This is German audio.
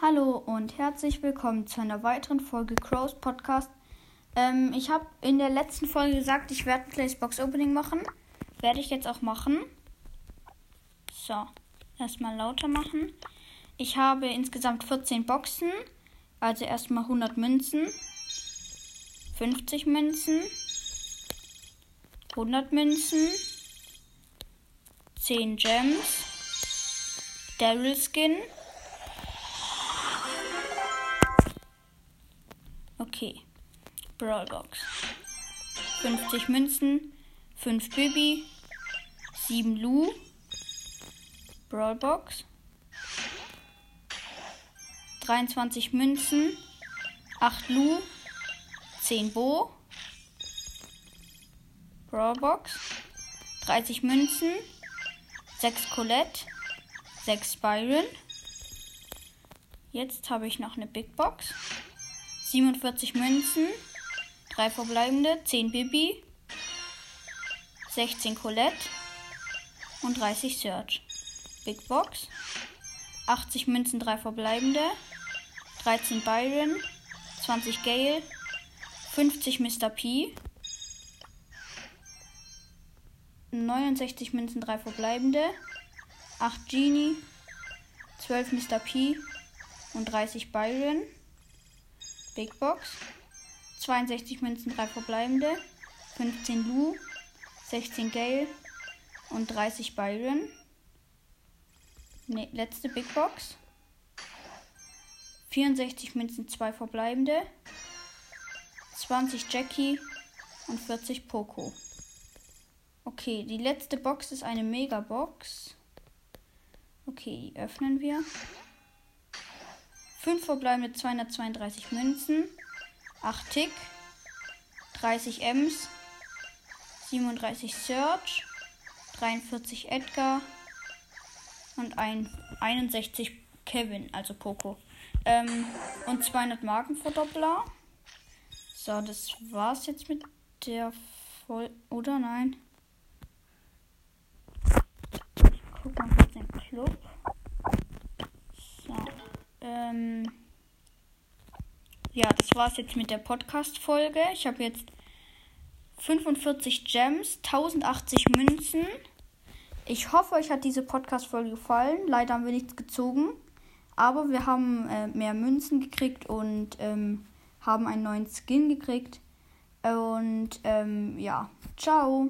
Hallo und herzlich willkommen zu einer weiteren Folge Crows Podcast. Ähm, ich habe in der letzten Folge gesagt, ich werde ein kleines Box Opening machen. Werde ich jetzt auch machen. So, erstmal lauter machen. Ich habe insgesamt 14 Boxen. Also erstmal 100 Münzen, 50 Münzen, 100 Münzen, 10 Gems, Daryl Skin. Okay. Brawlbox. 50 Münzen, 5 Bibi, 7 Lu. Brawlbox. 23 Münzen, 8 Lu, 10 Bo. Brawlbox. 30 Münzen, 6 Colette, 6 Byron. Jetzt habe ich noch eine Big Box. 47 Münzen, 3 verbleibende, 10 Bibi, 16 Colette und 30 Search. Big Box, 80 Münzen, 3 verbleibende, 13 Byron, 20 Gale, 50 Mr. P, 69 Münzen, 3 verbleibende, 8 Genie, 12 Mr. P und 30 Byron. Big Box. 62 Münzen, 3 verbleibende. 15 Lu. 16 Gale. Und 30 Byron. Ne, letzte Big Box. 64 Münzen, 2 verbleibende. 20 Jackie und 40 Poco. Okay, die letzte Box ist eine Mega-Box. Okay, die öffnen wir. 5 verbleibende 232 Münzen, 8 Tick, 30 Ems, 37 Search, 43 Edgar. Und ein 61 Kevin, also Poco. Ähm, und 200 Markenverdoppler. So, das war's jetzt mit der Voll... Oder? Nein? Ich guck mal Ähm ja, das war's jetzt mit der Podcast-Folge. Ich habe jetzt 45 Gems, 1080 Münzen. Ich hoffe, euch hat diese Podcast-Folge gefallen. Leider haben wir nichts gezogen. Aber wir haben äh, mehr Münzen gekriegt und ähm, haben einen neuen Skin gekriegt. Und ähm, ja, ciao.